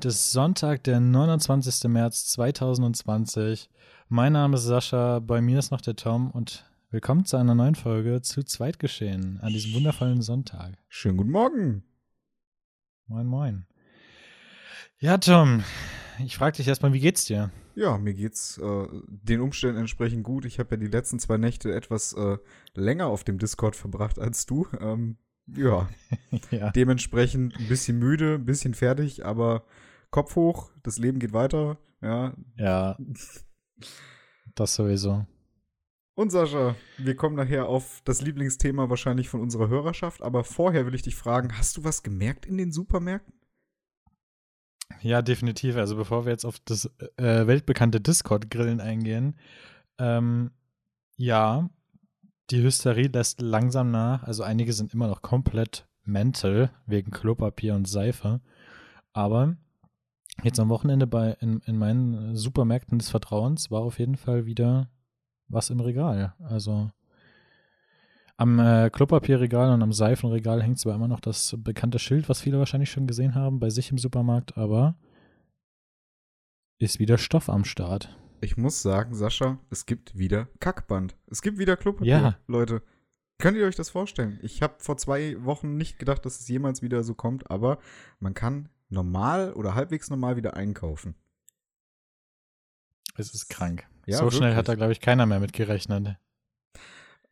Heute ist Sonntag, der 29. März 2020. Mein Name ist Sascha, bei mir ist noch der Tom und willkommen zu einer neuen Folge zu Zweitgeschehen an diesem wundervollen Sonntag. Schönen guten Morgen. Moin, moin. Ja, Tom, ich frage dich erstmal, wie geht's dir? Ja, mir geht's äh, den Umständen entsprechend gut. Ich habe ja die letzten zwei Nächte etwas äh, länger auf dem Discord verbracht als du. Ähm, ja. ja. Dementsprechend ein bisschen müde, ein bisschen fertig, aber Kopf hoch, das Leben geht weiter. Ja. Ja. Das sowieso. Und Sascha, wir kommen nachher auf das Lieblingsthema wahrscheinlich von unserer Hörerschaft, aber vorher will ich dich fragen, hast du was gemerkt in den Supermärkten? Ja, definitiv. Also bevor wir jetzt auf das äh, weltbekannte Discord-Grillen eingehen, ähm, ja, die Hysterie lässt langsam nach. Also einige sind immer noch komplett mental wegen Klopapier und Seife. Aber jetzt am Wochenende bei in, in meinen Supermärkten des Vertrauens war auf jeden Fall wieder was im Regal. Also am äh, Klopapierregal und am Seifenregal hängt zwar immer noch das bekannte Schild, was viele wahrscheinlich schon gesehen haben bei sich im Supermarkt, aber ist wieder Stoff am Start ich muss sagen, Sascha, es gibt wieder Kackband. Es gibt wieder Klopapier, ja. Leute. Könnt ihr euch das vorstellen? Ich habe vor zwei Wochen nicht gedacht, dass es jemals wieder so kommt, aber man kann normal oder halbwegs normal wieder einkaufen. Es ist krank. Ja, so wirklich. schnell hat da, glaube ich, keiner mehr mit gerechnet.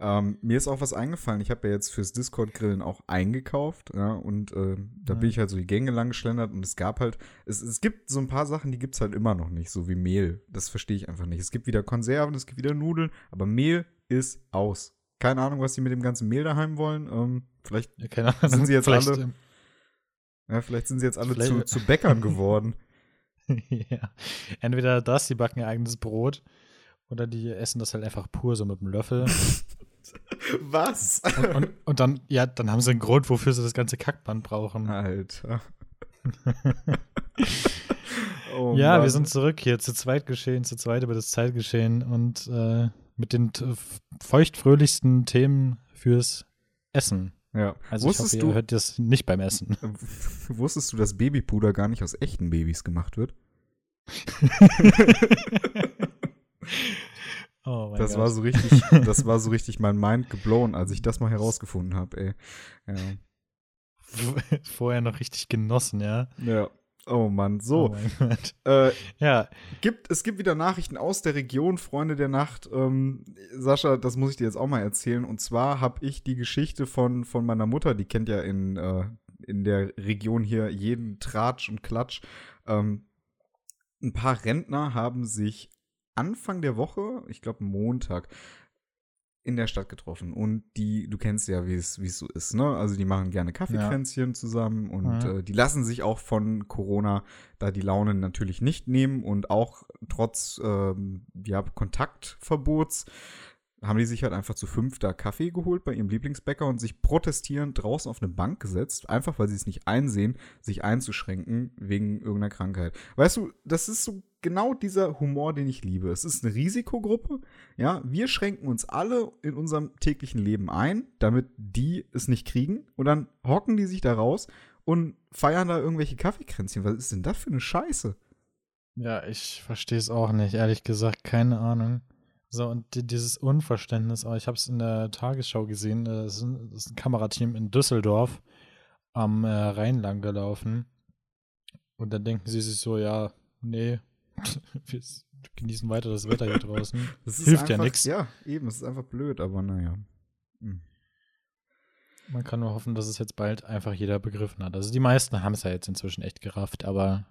Ähm, mir ist auch was eingefallen. Ich habe ja jetzt fürs Discord-Grillen auch eingekauft. Ja, und äh, da mhm. bin ich halt so die Gänge lang geschlendert und es gab halt, es, es gibt so ein paar Sachen, die gibt es halt immer noch nicht, so wie Mehl. Das verstehe ich einfach nicht. Es gibt wieder Konserven, es gibt wieder Nudeln, aber Mehl ist aus. Keine Ahnung, was sie mit dem ganzen Mehl daheim wollen. Ähm, vielleicht ja, sind sie jetzt alle. Ja, vielleicht sind sie jetzt alle zu, zu Bäckern geworden. ja. Entweder das, die backen ihr eigenes Brot, oder die essen das halt einfach pur so mit dem Löffel. Was? Und, und, und, dann, ja, dann haben sie einen Grund, wofür sie das ganze Kackband brauchen. Alter. oh, ja, Mann. wir sind zurück hier zu zweit geschehen, zu zweit über das Zeitgeschehen und äh, mit den feuchtfröhlichsten Themen fürs Essen. Ja. Also Wusstest ich hoffe, ihr du, hört das nicht beim Essen. Wusstest du, dass Babypuder gar nicht aus echten Babys gemacht wird? Oh das Gott. war so richtig, das war so richtig mein Mind geblown, als ich das mal herausgefunden habe, ey. Ja. Vorher noch richtig genossen, ja. Ja. Oh Mann, so. Oh äh, ja. Gibt, es gibt wieder Nachrichten aus der Region, Freunde der Nacht. Ähm, Sascha, das muss ich dir jetzt auch mal erzählen. Und zwar habe ich die Geschichte von, von meiner Mutter, die kennt ja in, äh, in der Region hier jeden Tratsch und Klatsch. Ähm, ein paar Rentner haben sich Anfang der Woche, ich glaube Montag, in der Stadt getroffen. Und die, du kennst ja, wie es so ist, ne? Also die machen gerne Kaffeekränzchen ja. zusammen und ja. äh, die lassen sich auch von Corona da die Laune natürlich nicht nehmen und auch trotz ähm, ja, Kontaktverbots haben die sich halt einfach zu fünf da Kaffee geholt bei ihrem Lieblingsbäcker und sich protestierend draußen auf eine Bank gesetzt, einfach weil sie es nicht einsehen, sich einzuschränken wegen irgendeiner Krankheit. Weißt du, das ist so genau dieser Humor, den ich liebe. Es ist eine Risikogruppe, ja, wir schränken uns alle in unserem täglichen Leben ein, damit die es nicht kriegen und dann hocken die sich da raus und feiern da irgendwelche Kaffeekränzchen. Was ist denn das für eine Scheiße? Ja, ich verstehe es auch nicht, ehrlich gesagt, keine Ahnung. So, und die, dieses Unverständnis, aber ich habe es in der Tagesschau gesehen, äh, das ist, ein, das ist ein Kamerateam in Düsseldorf am äh, Rhein lang gelaufen. Und dann denken sie sich so, ja, nee, wir genießen weiter das Wetter hier draußen. Das Hilft einfach, ja nichts. Ja, eben, es ist einfach blöd, aber naja. Hm. Man kann nur hoffen, dass es jetzt bald einfach jeder begriffen hat. Also die meisten haben es ja jetzt inzwischen echt gerafft, aber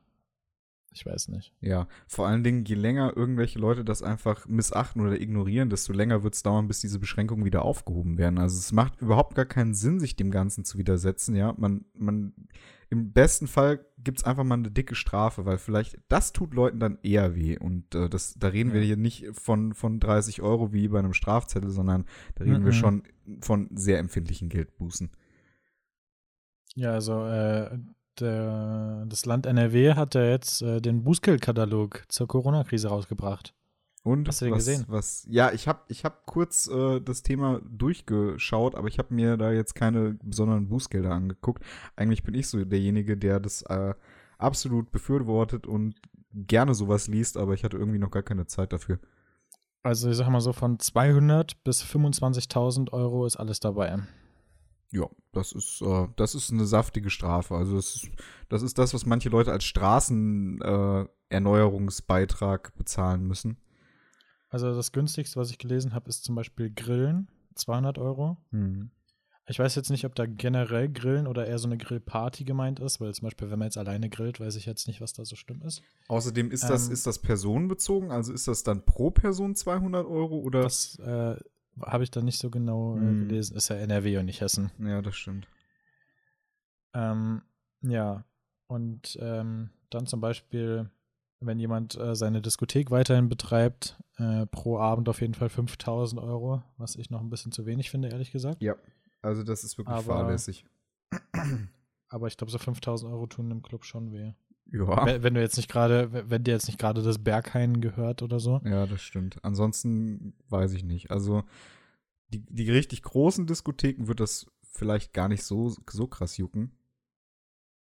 ich weiß nicht. Ja, vor allen Dingen, je länger irgendwelche Leute das einfach missachten oder ignorieren, desto länger wird es dauern, bis diese Beschränkungen wieder aufgehoben werden. Also es macht überhaupt gar keinen Sinn, sich dem Ganzen zu widersetzen, ja. Man, man, im besten Fall gibt es einfach mal eine dicke Strafe, weil vielleicht, das tut Leuten dann eher weh. Und äh, das, da reden ja. wir hier nicht von, von 30 Euro wie bei einem Strafzettel, sondern da reden mhm. wir schon von sehr empfindlichen Geldbußen. Ja, also äh, der, das Land NRW hat ja jetzt äh, den Bußgeldkatalog zur Corona-Krise rausgebracht. Und Hast du den was, gesehen? Was, ja, ich habe ich hab kurz äh, das Thema durchgeschaut, aber ich habe mir da jetzt keine besonderen Bußgelder angeguckt. Eigentlich bin ich so derjenige, der das äh, absolut befürwortet und gerne sowas liest, aber ich hatte irgendwie noch gar keine Zeit dafür. Also ich sag mal so, von 200 bis 25.000 Euro ist alles dabei. Ja, das ist, äh, das ist eine saftige Strafe. Also das ist, das ist das, was manche Leute als Straßenerneuerungsbeitrag äh, bezahlen müssen. Also das günstigste, was ich gelesen habe, ist zum Beispiel Grillen, 200 Euro. Mhm. Ich weiß jetzt nicht, ob da generell Grillen oder eher so eine Grillparty gemeint ist, weil zum Beispiel, wenn man jetzt alleine grillt, weiß ich jetzt nicht, was da so schlimm ist. Außerdem ist das, ähm, ist das personenbezogen, also ist das dann pro Person 200 Euro oder? Das äh, habe ich da nicht so genau äh, hm. gelesen. Ist ja NRW und nicht Hessen. Ja, das stimmt. Ähm, ja, und ähm, dann zum Beispiel, wenn jemand äh, seine Diskothek weiterhin betreibt, äh, pro Abend auf jeden Fall 5000 Euro, was ich noch ein bisschen zu wenig finde, ehrlich gesagt. Ja, also das ist wirklich aber, fahrlässig. Aber ich glaube, so 5000 Euro tun im Club schon weh. Ja. Wenn, wenn du jetzt nicht gerade, wenn dir jetzt nicht gerade das Berghain gehört oder so. Ja, das stimmt. Ansonsten weiß ich nicht. Also die, die richtig großen Diskotheken wird das vielleicht gar nicht so, so krass jucken.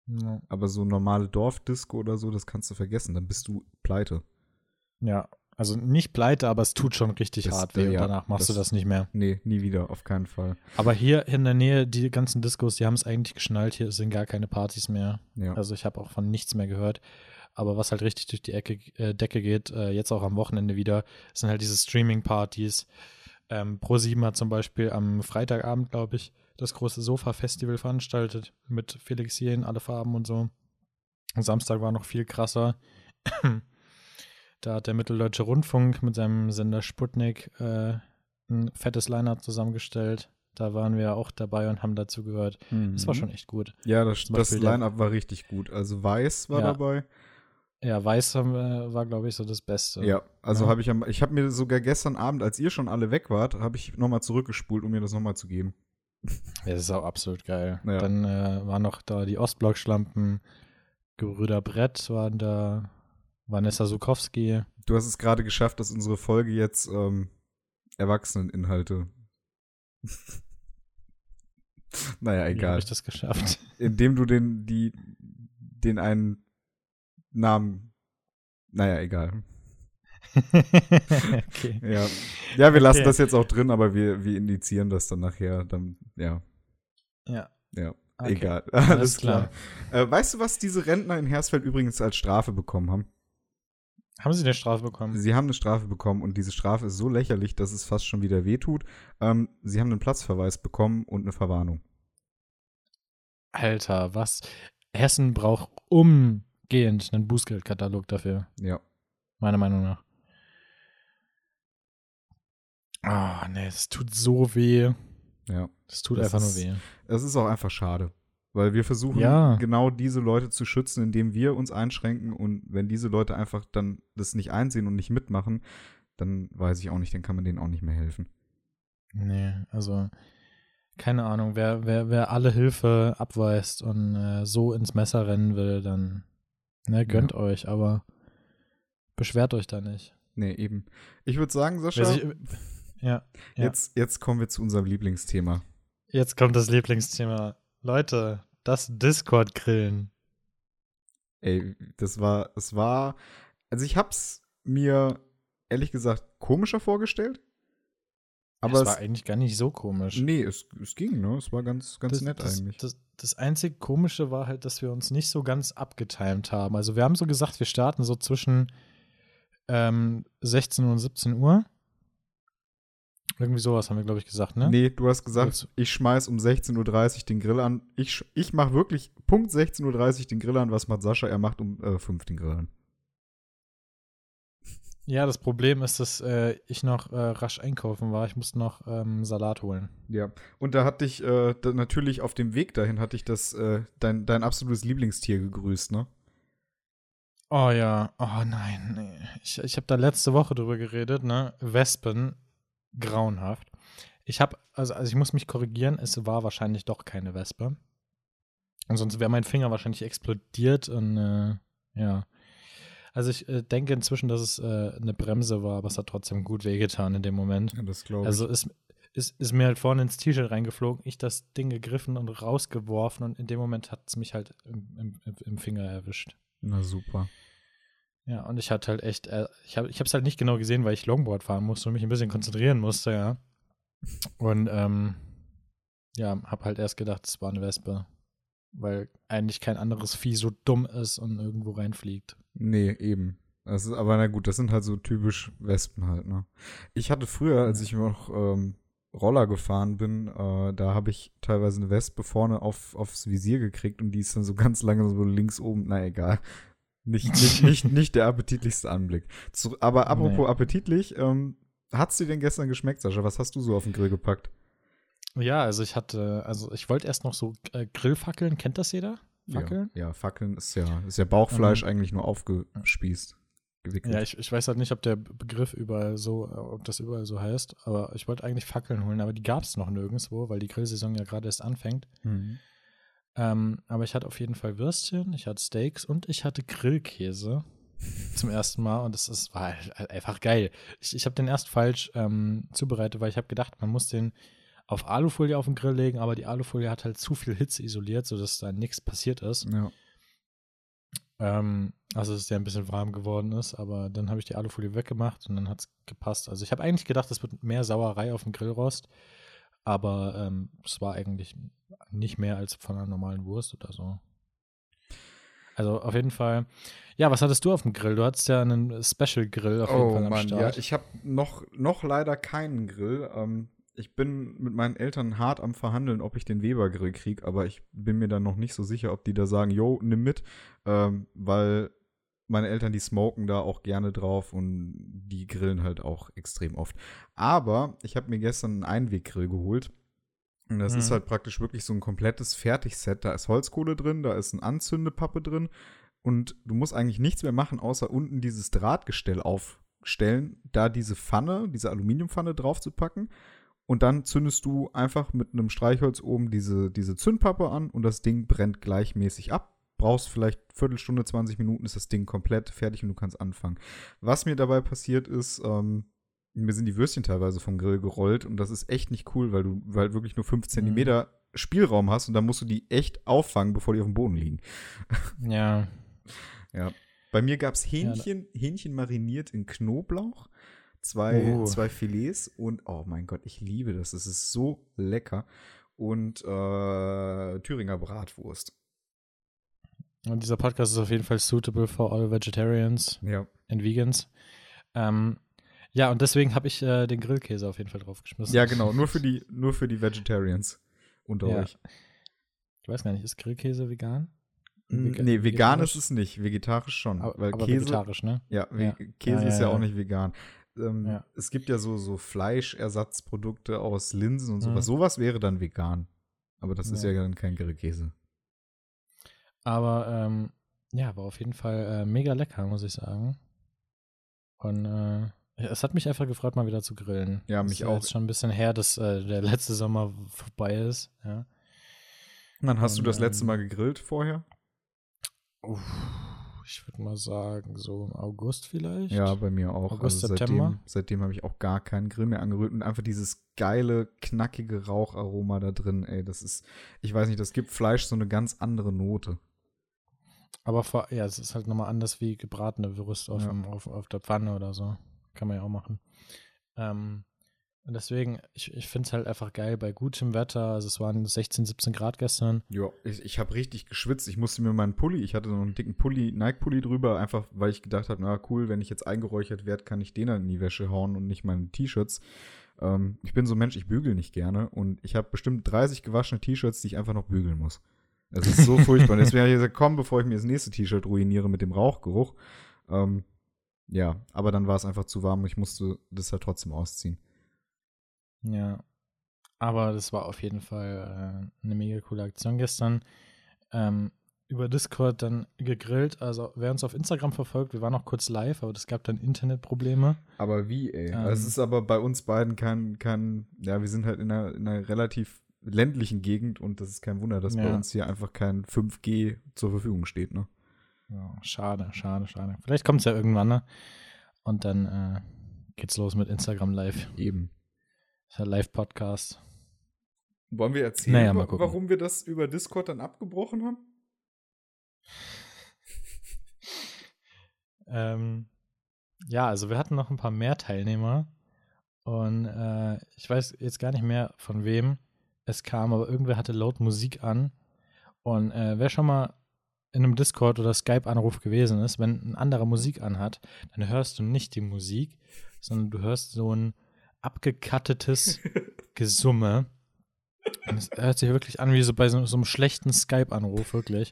Ja. Aber so normale Dorfdisco oder so, das kannst du vergessen. Dann bist du pleite. Ja, also nicht pleite, aber es tut schon richtig das, hart weh. Ja, und danach machst das, du das nicht mehr. Nee, nie wieder, auf keinen Fall. Aber hier in der Nähe, die ganzen Discos, die haben es eigentlich geschnallt. Hier sind gar keine Partys mehr. Ja. Also ich habe auch von nichts mehr gehört. Aber was halt richtig durch die Ecke, äh, Decke geht, äh, jetzt auch am Wochenende wieder, sind halt diese Streaming-Partys. Ähm, Pro7 hat zum Beispiel am Freitagabend, glaube ich, das große Sofa-Festival veranstaltet mit Felix Jen, alle Farben und so. Samstag war noch viel krasser. Da hat der Mitteldeutsche Rundfunk mit seinem Sender Sputnik äh, ein fettes Line-Up zusammengestellt. Da waren wir auch dabei und haben dazu gehört. Mhm. Das war schon echt gut. Ja, das, das Line-Up war richtig gut. Also Weiß war ja. dabei. Ja, Weiß wir, war, glaube ich, so das Beste. Ja, also ja. habe ich, ich habe mir sogar gestern Abend, als ihr schon alle weg wart, habe ich nochmal zurückgespult, um mir das nochmal zu geben. Ja, das ist auch absolut geil. Ja. Dann äh, waren noch da die Ostblock-Schlampen, Gebrüder Brett waren da, Vanessa Sukowski. Du hast es gerade geschafft, dass unsere Folge jetzt ähm, Erwachseneninhalte. naja, egal. Wie habe ich das geschafft? Indem du den, die, den einen Namen. Naja, egal. okay. Ja. ja, wir lassen okay. das jetzt auch drin, aber wir, wir indizieren das dann nachher. Dann, ja. Ja. Ja. Okay. Egal. Alles, Alles klar. klar. Äh, weißt du, was diese Rentner in Hersfeld übrigens als Strafe bekommen haben? Haben sie eine Strafe bekommen? Sie haben eine Strafe bekommen und diese Strafe ist so lächerlich, dass es fast schon wieder wehtut. Ähm, sie haben einen Platzverweis bekommen und eine Verwarnung. Alter, was? Hessen braucht umgehend einen Bußgeldkatalog dafür. Ja. Meiner Meinung nach. Ah, oh, nee, es tut so weh. Ja. Es tut das einfach ist, nur weh. Es ist auch einfach schade. Weil wir versuchen ja. genau diese Leute zu schützen, indem wir uns einschränken. Und wenn diese Leute einfach dann das nicht einsehen und nicht mitmachen, dann weiß ich auch nicht, dann kann man denen auch nicht mehr helfen. Nee, also keine Ahnung, wer, wer, wer alle Hilfe abweist und äh, so ins Messer rennen will, dann ne, gönnt ja. euch, aber beschwert euch da nicht. Nee, eben. Ich würde sagen, Sascha, sich, ja, ja. Jetzt, jetzt kommen wir zu unserem Lieblingsthema. Jetzt kommt das Lieblingsthema. Leute, das Discord-Grillen. Ey, das war, es war, also ich hab's mir ehrlich gesagt komischer vorgestellt. Aber es war eigentlich gar nicht so komisch. Nee, es, es ging, ne? Es war ganz, ganz das, nett das, eigentlich. Das, das einzig Komische war halt, dass wir uns nicht so ganz abgetimt haben. Also wir haben so gesagt, wir starten so zwischen ähm, 16 und 17 Uhr. Irgendwie sowas haben wir, glaube ich, gesagt, ne? Nee, du hast gesagt, also, ich schmeiß um 16.30 Uhr den Grill an. Ich, ich mache wirklich Punkt 16.30 Uhr den Grill an. Was macht Sascha? Er macht um äh, 5 den Grill an. Ja, das Problem ist, dass äh, ich noch äh, rasch einkaufen war. Ich musste noch ähm, Salat holen. Ja, und da hatte ich äh, da natürlich auf dem Weg dahin hatte ich das äh, dein, dein absolutes Lieblingstier gegrüßt, ne? Oh ja, oh nein, nee. Ich, ich habe da letzte Woche drüber geredet, ne? Wespen grauenhaft. Ich habe, also, also ich muss mich korrigieren, es war wahrscheinlich doch keine Wespe. Und sonst wäre mein Finger wahrscheinlich explodiert und äh, ja. Also ich äh, denke inzwischen, dass es äh, eine Bremse war, aber es hat trotzdem gut wehgetan in dem Moment. Ja, das glaube ich. Also ist, ist, ist mir halt vorne ins T-Shirt reingeflogen, ich das Ding gegriffen und rausgeworfen und in dem Moment hat es mich halt im, im, im Finger erwischt. Na super. Ja, und ich hatte halt echt, äh, ich habe es halt nicht genau gesehen, weil ich Longboard fahren musste und mich ein bisschen konzentrieren musste, ja. Und ähm, ja, habe halt erst gedacht, es war eine Wespe, weil eigentlich kein anderes Vieh so dumm ist und irgendwo reinfliegt. Nee, eben. Das ist, aber na gut, das sind halt so typisch Wespen halt, ne? Ich hatte früher, als ich noch ähm, Roller gefahren bin, äh, da habe ich teilweise eine Wespe vorne auf, aufs Visier gekriegt und die ist dann so ganz lange so links oben, na egal. Nicht, nicht, nicht, nicht der appetitlichste Anblick. Zu, aber apropos nee. appetitlich, ähm, hat's dir denn gestern geschmeckt, Sascha? Was hast du so auf den Grill gepackt? Ja, also ich hatte, also ich wollte erst noch so äh, Grillfackeln, kennt das jeder? Fackeln? Ja, ja, Fackeln ist ja, ist ja Bauchfleisch ähm, eigentlich nur aufgespießt. Gewickelt. Ja, ich, ich weiß halt nicht, ob der Begriff überall so, ob das überall so heißt, aber ich wollte eigentlich Fackeln holen, aber die gab es noch nirgendwo, weil die Grillsaison ja gerade erst anfängt. Mhm. Ähm, aber ich hatte auf jeden Fall Würstchen, ich hatte Steaks und ich hatte Grillkäse zum ersten Mal und das ist, war halt einfach geil. Ich, ich habe den erst falsch ähm, zubereitet, weil ich habe gedacht, man muss den auf Alufolie auf den Grill legen, aber die Alufolie hat halt zu viel Hitze isoliert, sodass da nichts passiert ist. Ja. Ähm, also, dass der ein bisschen warm geworden ist, aber dann habe ich die Alufolie weggemacht und dann hat es gepasst. Also, ich habe eigentlich gedacht, es wird mehr Sauerei auf dem Grillrost, aber ähm, es war eigentlich nicht mehr als von einer normalen Wurst oder so. Also auf jeden Fall. Ja, was hattest du auf dem Grill? Du hattest ja einen Special Grill auf jeden oh, Fall am Mann, Start. Ja, ich habe noch, noch leider keinen Grill. Ähm, ich bin mit meinen Eltern hart am Verhandeln, ob ich den Weber-Grill kriege, aber ich bin mir dann noch nicht so sicher, ob die da sagen, yo, nimm mit, ähm, weil meine Eltern, die smoken da auch gerne drauf und die grillen halt auch extrem oft. Aber ich habe mir gestern einen Einweggrill geholt. Und das mhm. ist halt praktisch wirklich so ein komplettes Fertigset. Da ist Holzkohle drin, da ist ein Anzündepappe drin. Und du musst eigentlich nichts mehr machen, außer unten dieses Drahtgestell aufstellen, da diese Pfanne, diese Aluminiumpfanne drauf zu packen und dann zündest du einfach mit einem Streichholz oben diese, diese Zündpappe an und das Ding brennt gleichmäßig ab. Brauchst vielleicht Viertelstunde, 20 Minuten, ist das Ding komplett fertig und du kannst anfangen. Was mir dabei passiert ist, ähm, mir sind die Würstchen teilweise vom Grill gerollt und das ist echt nicht cool, weil du weil wirklich nur 5 cm mhm. Spielraum hast und dann musst du die echt auffangen, bevor die auf dem Boden liegen. Ja. ja. Bei mir gab es Hähnchen, ja. Hähnchen mariniert in Knoblauch zwei, oh. zwei Filets und oh mein Gott, ich liebe das. Das ist so lecker. Und äh, Thüringer Bratwurst. Und dieser Podcast ist auf jeden Fall suitable for all vegetarians ja. and vegans. Ähm, ja, und deswegen habe ich äh, den Grillkäse auf jeden Fall draufgeschmissen. Ja, genau, nur für die, nur für die Vegetarians unter ja. euch. Ich weiß gar nicht, ist Grillkäse vegan? Vega nee, vegan ist es nicht, vegetarisch schon. Aber, weil aber Käse, vegetarisch, ne? Ja, ja. Käse ja, ist ja, auch nicht vegan ähm, es gibt ja so, so Fleischersatzprodukte aus Linsen und sowas. Mhm. Sowas wäre dann vegan. Aber das ist ja dann kein Grillkäse. Aber ähm, ja, war auf jeden Fall äh, mega lecker, muss ich sagen. Und äh, es hat mich einfach gefreut, mal wieder zu grillen. Ja, mich ist auch. Ist schon ein bisschen her, dass äh, der letzte Sommer vorbei ist. Ja. Wann hast Und, du das letzte Mal gegrillt vorher? Uff ich würde mal sagen, so im August vielleicht. Ja, bei mir auch. August, also September. Seitdem, seitdem habe ich auch gar keinen Grill mehr angerührt und einfach dieses geile, knackige Raucharoma da drin, ey, das ist, ich weiß nicht, das gibt Fleisch so eine ganz andere Note. Aber vor, ja, es ist halt nochmal anders wie gebratene Würst auf, ja. auf, auf der Pfanne oder so. Kann man ja auch machen. Ähm, und deswegen, ich, ich finde es halt einfach geil bei gutem Wetter. Also es waren 16, 17 Grad gestern. Ja, ich, ich habe richtig geschwitzt. Ich musste mir meinen Pulli, ich hatte so einen dicken Pulli, Nike-Pulli drüber, einfach weil ich gedacht habe, na cool, wenn ich jetzt eingeräuchert werde, kann ich den dann in die Wäsche hauen und nicht meine T-Shirts. Ähm, ich bin so ein Mensch, ich bügel nicht gerne und ich habe bestimmt 30 gewaschene T-Shirts, die ich einfach noch bügeln muss. Das ist so furchtbar. Deswegen habe ich gesagt, komm, bevor ich mir das nächste T-Shirt ruiniere mit dem Rauchgeruch. Ähm, ja, aber dann war es einfach zu warm und ich musste das halt trotzdem ausziehen. Ja. Aber das war auf jeden Fall äh, eine mega coole Aktion gestern. Ähm, über Discord dann gegrillt. Also wer uns auf Instagram verfolgt, wir waren noch kurz live, aber es gab dann Internetprobleme. Aber wie, ey? Ähm, es ist aber bei uns beiden kein, kein, ja, wir sind halt in einer, in einer relativ ländlichen Gegend und das ist kein Wunder, dass ja. bei uns hier einfach kein 5G zur Verfügung steht, ne? Ja, schade, schade, schade. Vielleicht kommt es ja irgendwann, ne? Und dann äh, geht's los mit Instagram Live. Eben. Ist ja Live-Podcast. Wollen wir erzählen, naja, warum wir das über Discord dann abgebrochen haben? Ähm, ja, also wir hatten noch ein paar mehr Teilnehmer und äh, ich weiß jetzt gar nicht mehr von wem es kam, aber irgendwer hatte laut Musik an und äh, wer schon mal in einem Discord oder Skype-Anruf gewesen ist, wenn ein anderer Musik anhat, dann hörst du nicht die Musik, sondern du hörst so ein abgekattetes Gesumme. Und es hört sich wirklich an wie so bei so, so einem schlechten Skype-Anruf, wirklich.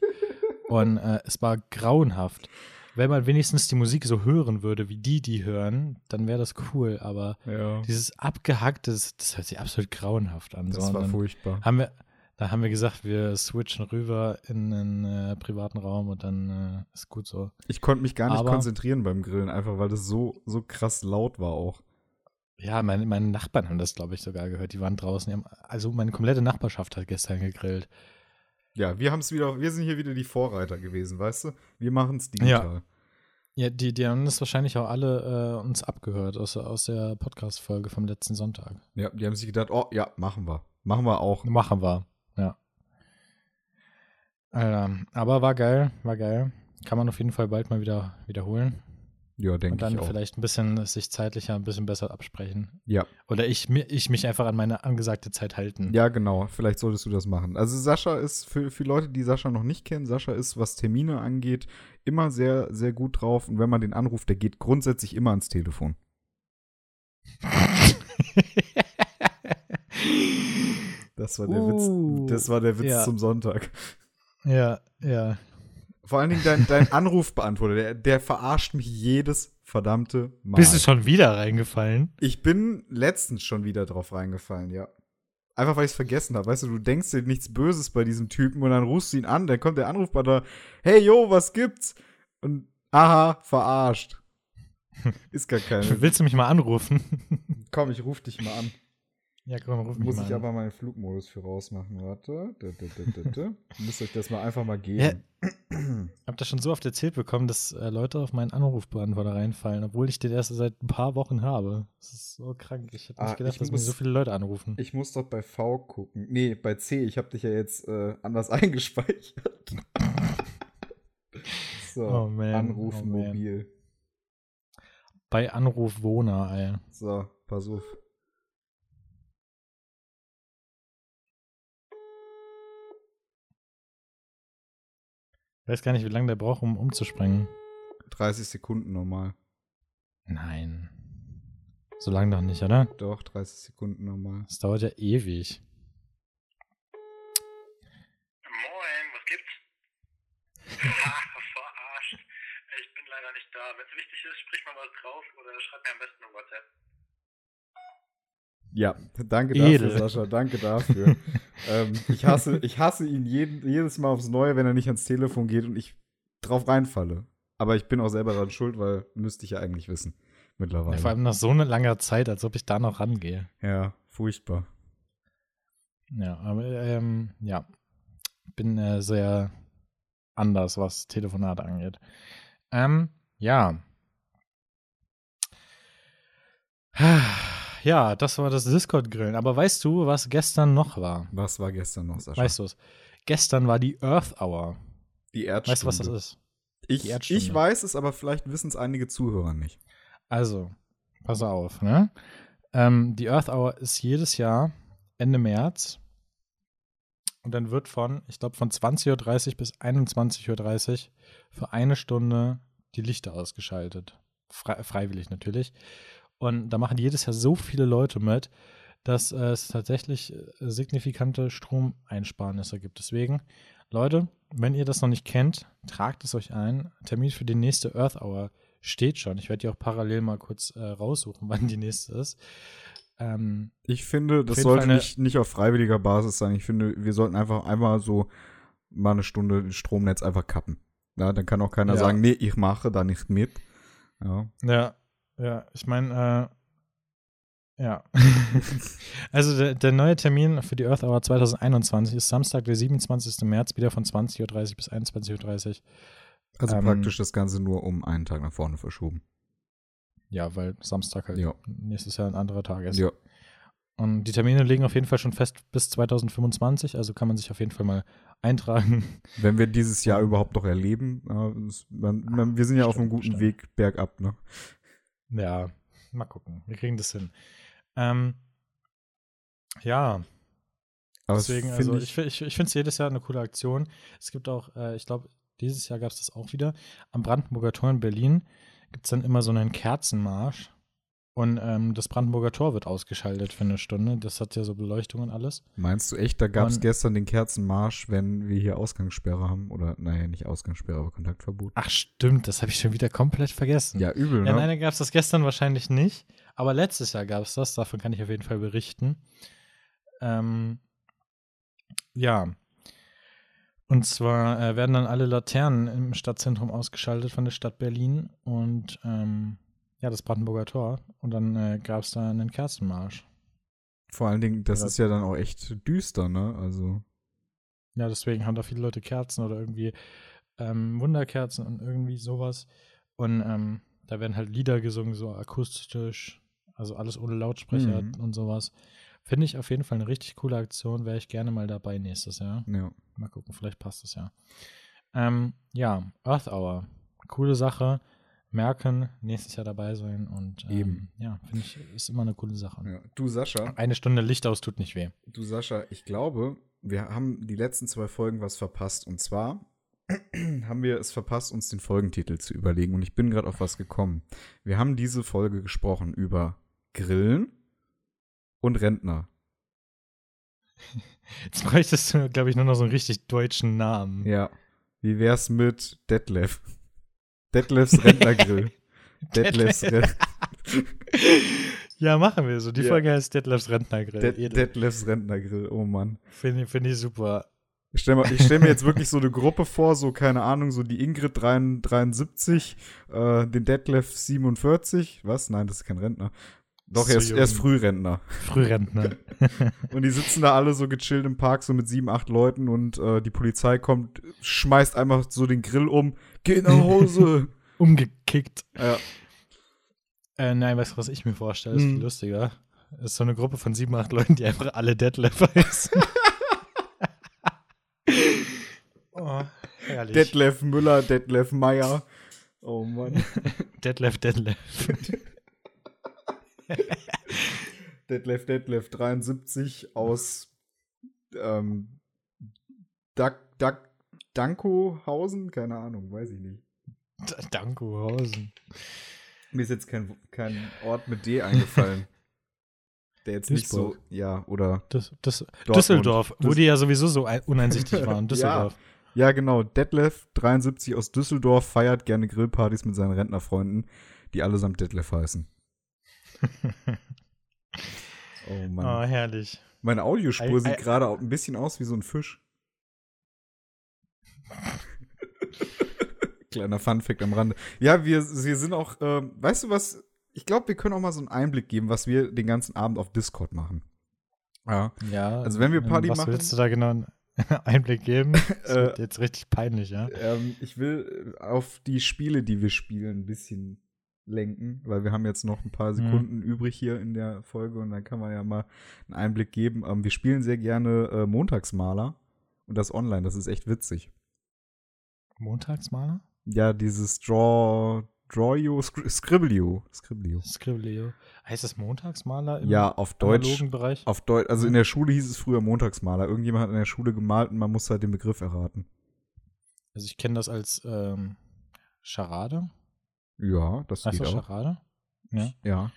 Und äh, es war grauenhaft. Wenn man wenigstens die Musik so hören würde, wie die die hören, dann wäre das cool. Aber ja. dieses abgehackte, das, das, hört sich absolut grauenhaft an. Das war furchtbar. Haben wir, da haben wir gesagt, wir switchen rüber in einen äh, privaten Raum und dann äh, ist gut so. Ich konnte mich gar nicht Aber, konzentrieren beim Grillen, einfach weil das so, so krass laut war auch. Ja, meine, meine Nachbarn haben das, glaube ich, sogar gehört. Die waren draußen. Die haben, also meine komplette Nachbarschaft hat gestern gegrillt. Ja, wir haben es wieder, wir sind hier wieder die Vorreiter gewesen, weißt du? Wir machen es digital. Ja. ja, die, die haben das wahrscheinlich auch alle äh, uns abgehört aus, aus der Podcast-Folge vom letzten Sonntag. Ja, die haben sich gedacht, oh ja, machen wir. Machen wir auch. Machen wir, ja. Alter, aber war geil, war geil. Kann man auf jeden Fall bald mal wieder wiederholen. Ja, denke ich. Und dann ich vielleicht ein bisschen sich zeitlicher ein bisschen besser absprechen. Ja. Oder ich, ich mich einfach an meine angesagte Zeit halten. Ja, genau. Vielleicht solltest du das machen. Also Sascha ist, für, für Leute, die Sascha noch nicht kennen, Sascha ist, was Termine angeht, immer sehr, sehr gut drauf. Und wenn man den anruft, der geht grundsätzlich immer ans Telefon. das war der uh, Witz. Das war der Witz ja. zum Sonntag. Ja, ja. Vor allen Dingen dein, dein Anrufbeantworter, der, der verarscht mich jedes verdammte Mal. Bist du schon wieder reingefallen? Ich bin letztens schon wieder drauf reingefallen, ja. Einfach weil ich es vergessen habe. Weißt du, du denkst dir nichts Böses bei diesem Typen und dann rufst du ihn an, dann kommt der Anrufbeantworter, hey yo, was gibt's? Und aha, verarscht. Ist gar keine. Willst du mich mal anrufen? Komm, ich ruf dich mal an. Ja, komm, ruf mich Muss mal ich an. aber meinen Flugmodus für rausmachen. Warte. Müsst euch das mal einfach mal geben. Ja. Ich habe das schon so oft erzählt bekommen, dass äh, Leute auf meinen Anrufbeantworter reinfallen, obwohl ich den erst seit ein paar Wochen habe. Das ist so krank. Ich hätte nicht ah, gedacht, dass muss, mir so viele Leute anrufen. Ich muss doch bei V gucken. Nee, bei C. Ich habe dich ja jetzt äh, anders eingespeichert. so, oh man, Anruf oh mobil. Bei Anruf Wohner, ey. So, pass auf. Ich weiß gar nicht, wie lange der braucht, um umzuspringen. 30 Sekunden normal. Nein. So lange doch nicht, oder? Doch, 30 Sekunden normal. Das dauert ja ewig. Moin, was gibt's? Verarscht. Ich bin leider nicht da. Wenn es wichtig ist, sprich mal was drauf oder schreib mir am besten eine WhatsApp. Ja, danke dafür, Edel. Sascha, danke dafür. ähm, ich, hasse, ich hasse ihn jeden, jedes Mal aufs Neue, wenn er nicht ans Telefon geht und ich drauf reinfalle. Aber ich bin auch selber daran schuld, weil müsste ich ja eigentlich wissen. Mittlerweile. Ja, vor allem nach so einer langer Zeit, als ob ich da noch rangehe. Ja, furchtbar. Ja, aber ähm, ja, bin äh, sehr anders, was Telefonate angeht. Ähm, ja. Ja, das war das Discord-Grillen. Aber weißt du, was gestern noch war? Was war gestern noch, Sascha? Weißt du es? Gestern war die Earth Hour. Die Erdstunde. Weißt du, was das ist? Ich, ich weiß es, aber vielleicht wissen es einige Zuhörer nicht. Also, pass auf, ne? Ähm, die Earth Hour ist jedes Jahr Ende März. Und dann wird von, ich glaube, von 20.30 Uhr bis 21.30 Uhr für eine Stunde die Lichter ausgeschaltet. Fre freiwillig natürlich. Und da machen jedes Jahr so viele Leute mit, dass äh, es tatsächlich äh, signifikante Stromeinsparnisse gibt. Deswegen, Leute, wenn ihr das noch nicht kennt, tragt es euch ein. Termin für die nächste Earth Hour steht schon. Ich werde die auch parallel mal kurz äh, raussuchen, wann die nächste ist. Ähm, ich finde, das sollte nicht, nicht auf freiwilliger Basis sein. Ich finde, wir sollten einfach einmal so mal eine Stunde das Stromnetz einfach kappen. Ja, dann kann auch keiner ja. sagen, nee, ich mache da nicht mit. Ja. ja, ja, ich meine, äh, ja. also der, der, neue Termin für die Earth Hour 2021 ist Samstag, der 27. März, wieder von 20.30 Uhr bis 21.30 Uhr. Also ähm, praktisch das Ganze nur um einen Tag nach vorne verschoben. Ja, weil Samstag halt ja. nächstes Jahr ein anderer Tag ist. Ja. Und die Termine liegen auf jeden Fall schon fest bis 2025, also kann man sich auf jeden Fall mal eintragen. Wenn wir dieses Jahr überhaupt noch erleben, äh, wir sind ja auf einem guten. Weg bergab, ne? Ja, mal gucken. Wir kriegen das hin. Ähm, ja. Aber Deswegen, also ich, ich, ich finde es jedes Jahr eine coole Aktion. Es gibt auch, äh, ich glaube, dieses Jahr gab es das auch wieder. Am Brandenburger Tor in Berlin gibt es dann immer so einen Kerzenmarsch. Und ähm, das Brandenburger Tor wird ausgeschaltet für eine Stunde. Das hat ja so Beleuchtung und alles. Meinst du echt, da gab es gestern den Kerzenmarsch, wenn wir hier Ausgangssperre haben? Oder, naja, nicht Ausgangssperre, aber Kontaktverbot. Ach stimmt, das habe ich schon wieder komplett vergessen. Ja, übel, ne? Ja, nein, da gab es das gestern wahrscheinlich nicht. Aber letztes Jahr gab es das, davon kann ich auf jeden Fall berichten. Ähm, ja. Und zwar äh, werden dann alle Laternen im Stadtzentrum ausgeschaltet von der Stadt Berlin und ähm, ja, das Brandenburger Tor. Und dann äh, gab es da einen Kerzenmarsch. Vor allen Dingen, das ja, ist ja dann auch echt düster, ne? Also. Ja, deswegen haben da viele Leute Kerzen oder irgendwie ähm, Wunderkerzen und irgendwie sowas. Und ähm, da werden halt Lieder gesungen, so akustisch, also alles ohne Lautsprecher mhm. und sowas. Finde ich auf jeden Fall eine richtig coole Aktion. Wäre ich gerne mal dabei nächstes Jahr. Ja. Mal gucken, vielleicht passt es ja. Ähm, ja, Earth Hour. Coole Sache. Merken, nächstes Jahr dabei sein und ähm, Eben. ja, finde ich, ist immer eine coole Sache. Ja. Du, Sascha. Eine Stunde Licht aus tut nicht weh. Du, Sascha, ich glaube, wir haben die letzten zwei Folgen was verpasst. Und zwar haben wir es verpasst, uns den Folgentitel zu überlegen. Und ich bin gerade auf was gekommen. Wir haben diese Folge gesprochen über Grillen und Rentner. Jetzt bräuchtest du, glaube ich, nur noch so einen richtig deutschen Namen. Ja. Wie wär's mit Detlef? Detlefs Rentnergrill. Detlefs Rentnergrill. Ja, machen wir so. Die ja. Folge heißt Detlefs Rentnergrill. De Detlefs Rentnergrill, oh Mann. Finde find ich super. Ich stelle stell mir jetzt wirklich so eine Gruppe vor, so, keine Ahnung, so die Ingrid 73, äh, den Detlef 47. Was? Nein, das ist kein Rentner. Doch, er ist, er ist Frührentner. Frührentner. und die sitzen da alle so gechillt im Park, so mit sieben, acht Leuten und äh, die Polizei kommt, schmeißt einfach so den Grill um, geh nach Hause. Umgekickt. Ja. Äh, nein, weißt du, was ich mir vorstelle? Ist hm. viel lustiger. Ist so eine Gruppe von sieben, acht Leuten, die einfach alle Detlef heißen. oh, herrlich. Detlef Müller, Detlef Meyer. Oh Mann. Detlef, Detlef. Detlef Detlef 73 aus ähm, Duck, Duck, Dankohausen? Keine Ahnung, weiß ich nicht. Dankohausen. Mir ist jetzt kein, kein Ort mit D eingefallen. der jetzt nicht so, ja, oder. Das, das, Düsseldorf, wo die ja sowieso so uneinsichtig waren. Düsseldorf. ja, ja, genau. Detlef, 73 aus Düsseldorf, feiert gerne Grillpartys mit seinen Rentnerfreunden, die allesamt Detlef heißen. oh Mann. Oh, herrlich. Meine Audiospur I, sieht gerade ein bisschen aus wie so ein Fisch. Kleiner Funfact am Rande. Ja, wir, wir sind auch, äh, weißt du was? Ich glaube, wir können auch mal so einen Einblick geben, was wir den ganzen Abend auf Discord machen. Ja. Ja. Also wenn wir Party was machen. Was willst du da genau einen Einblick geben? Das wird äh, jetzt richtig peinlich, ja. Ähm, ich will auf die Spiele, die wir spielen, ein bisschen lenken, weil wir haben jetzt noch ein paar mhm. Sekunden mhm. übrig hier in der Folge und dann kann man ja mal einen Einblick geben. Ähm, wir spielen sehr gerne äh, Montagsmaler und das online, das ist echt witzig. Montagsmaler? Ja, dieses Draw, Draw You, Scribble You. Scribble You. Heißt das Montagsmaler im ja, auf Deutsch, Bereich? Auf Deutsch, also in der Schule hieß es früher Montagsmaler. Irgendjemand hat in der Schule gemalt und man muss halt den Begriff erraten. Also ich kenne das als ähm, Charade. Ja, das Hast geht auch. Charade? Ja. ja.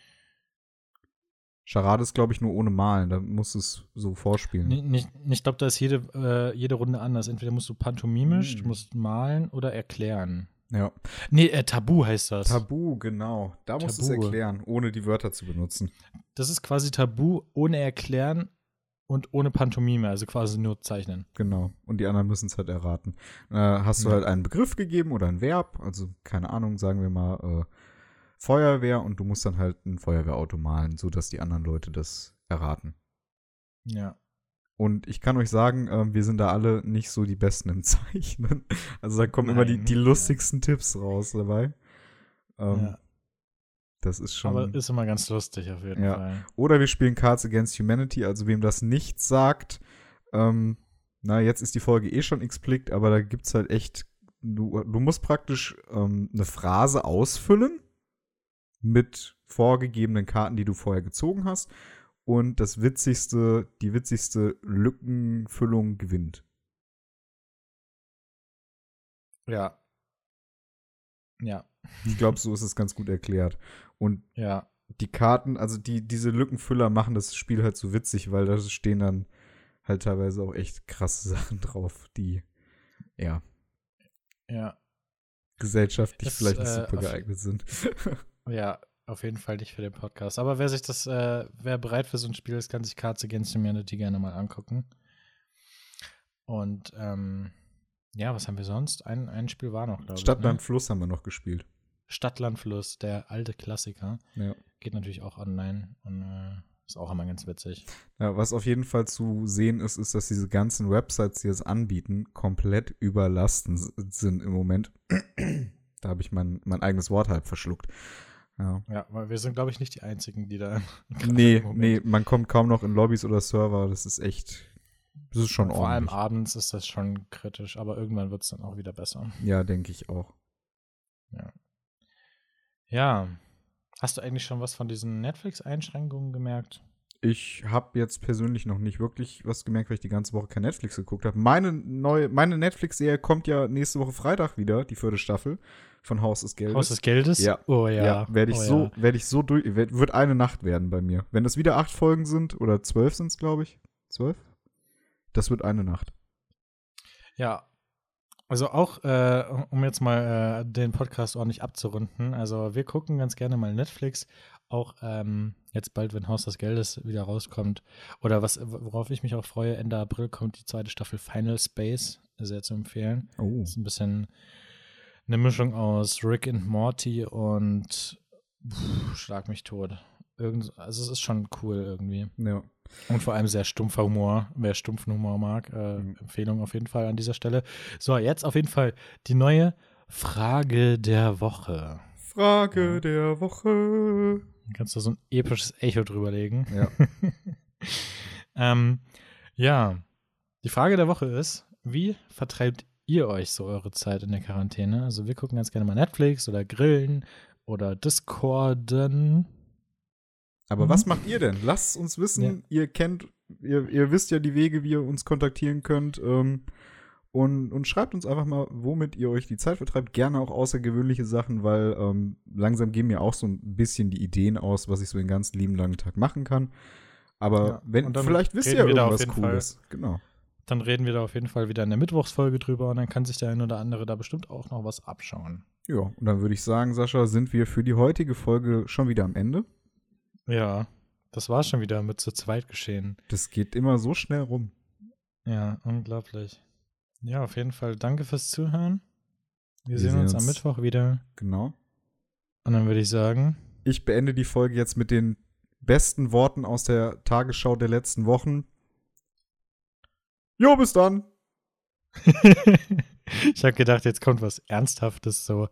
Charade ist, glaube ich, nur ohne Malen. Da musst du es so vorspielen. Nee, nicht, ich glaube, da ist jede, äh, jede Runde anders. Entweder musst du pantomimisch, hm. du musst malen oder erklären. Ja. Nee, äh, Tabu heißt das. Tabu, genau. Da Tabu. musst du es erklären, ohne die Wörter zu benutzen. Das ist quasi Tabu ohne erklären und ohne Pantomime, also quasi nur zeichnen. Genau. Und die anderen müssen es halt erraten. Äh, hast du halt einen Begriff gegeben oder ein Verb, also keine Ahnung, sagen wir mal äh, Feuerwehr und du musst dann halt ein Feuerwehrauto malen, sodass die anderen Leute das erraten. Ja. Und ich kann euch sagen, äh, wir sind da alle nicht so die Besten im Zeichnen. Also da kommen Nein, immer die, die lustigsten ja. Tipps raus dabei. Ähm, ja. Das ist schon. Aber ist immer ganz lustig auf jeden ja. Fall. Oder wir spielen Cards Against Humanity, also wem das nicht sagt, ähm, na, jetzt ist die Folge eh schon explicit, aber da gibt es halt echt, du, du musst praktisch ähm, eine Phrase ausfüllen mit vorgegebenen Karten, die du vorher gezogen hast. Und das witzigste, die witzigste Lückenfüllung gewinnt. Ja. Ja. Ich glaube, so ist es ganz gut erklärt. Und ja. die Karten, also die, diese Lückenfüller machen das Spiel halt so witzig, weil da stehen dann halt teilweise auch echt krasse Sachen drauf, die, ja. Ja. Gesellschaftlich das, vielleicht nicht äh, super geeignet sind. ja, auf jeden Fall nicht für den Podcast. Aber wer sich das, äh, wer bereit für so ein Spiel ist, kann sich Cards Against Humanity gerne mal angucken. Und ähm, ja, was haben wir sonst? Ein, ein Spiel war noch, glaube ich. Stadtland ne? Fluss haben wir noch gespielt. Stadtland Fluss, der alte Klassiker. Ja. Geht natürlich auch online und äh, ist auch immer ganz witzig. Ja, was auf jeden Fall zu sehen ist, ist, dass diese ganzen Websites, die es anbieten, komplett überlasten sind im Moment. da habe ich mein, mein eigenes Wort halb verschluckt. Ja. ja, weil wir sind, glaube ich, nicht die Einzigen, die da. nee, nee, man kommt kaum noch in Lobbys oder Server. Das ist echt. Das ist schon Vor allem abends ist das schon kritisch, aber irgendwann wird es dann auch wieder besser. Ja, denke ich auch. Ja. Ja. Hast du eigentlich schon was von diesen Netflix-Einschränkungen gemerkt? Ich habe jetzt persönlich noch nicht wirklich was gemerkt, weil ich die ganze Woche kein Netflix geguckt habe. Meine neue, meine Netflix-Serie kommt ja nächste Woche Freitag wieder, die vierte Staffel von Haus des Geldes. Haus des Geldes? Ja. Oh ja. ja werde ich oh, so, ja. werde ich so durch, wird eine Nacht werden bei mir. Wenn das wieder acht Folgen sind oder zwölf sind es, glaube ich. Zwölf? Das wird eine Nacht. Ja. Also auch, äh, um jetzt mal äh, den Podcast ordentlich abzurunden. Also wir gucken ganz gerne mal Netflix. Auch ähm, jetzt bald, wenn Haus des Geldes wieder rauskommt. Oder was, worauf ich mich auch freue, Ende April kommt die zweite Staffel Final Space. Sehr zu empfehlen. Oh. Das ist ein bisschen eine Mischung aus Rick and Morty und pff, Schlag mich tot. Irgend, also es ist schon cool irgendwie. Ja. Und vor allem sehr stumpfer Humor. Wer stumpfen Humor mag, äh, mhm. Empfehlung auf jeden Fall an dieser Stelle. So, jetzt auf jeden Fall die neue Frage der Woche. Frage ja. der Woche. Kannst du so ein episches Echo drüberlegen? Ja. ähm, ja. Die Frage der Woche ist: Wie vertreibt ihr euch so eure Zeit in der Quarantäne? Also wir gucken ganz gerne mal Netflix oder Grillen oder Discorden. Aber mhm. was macht ihr denn? Lasst uns wissen. Ja. Ihr kennt, ihr, ihr wisst ja die Wege, wie ihr uns kontaktieren könnt. Ähm, und, und schreibt uns einfach mal, womit ihr euch die Zeit vertreibt. Gerne auch außergewöhnliche Sachen, weil ähm, langsam gehen mir auch so ein bisschen die Ideen aus, was ich so den ganzen lieben langen Tag machen kann. Aber ja, wenn, vielleicht wisst ihr ja irgendwas Cooles. Fall. Genau. Dann reden wir da auf jeden Fall wieder in der Mittwochsfolge drüber und dann kann sich der ein oder andere da bestimmt auch noch was abschauen. Ja, und dann würde ich sagen, Sascha, sind wir für die heutige Folge schon wieder am Ende. Ja, das war schon wieder mit zu zweit geschehen. Das geht immer so schnell rum. Ja, unglaublich. Ja, auf jeden Fall danke fürs Zuhören. Wir, wir sehen, sehen uns, uns am Mittwoch wieder. Genau. Und dann würde ich sagen. Ich beende die Folge jetzt mit den besten Worten aus der Tagesschau der letzten Wochen. Jo, bis dann. ich habe gedacht, jetzt kommt was Ernsthaftes, so.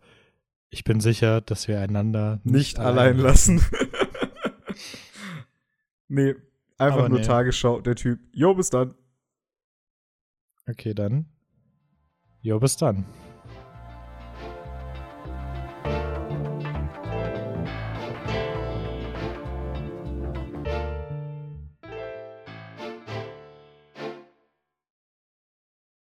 Ich bin sicher, dass wir einander nicht, nicht allein lassen. nee, einfach Aber nur nee. Tagesschau, der Typ. Jo, bis dann. Okay, dann. Jo, bis dann.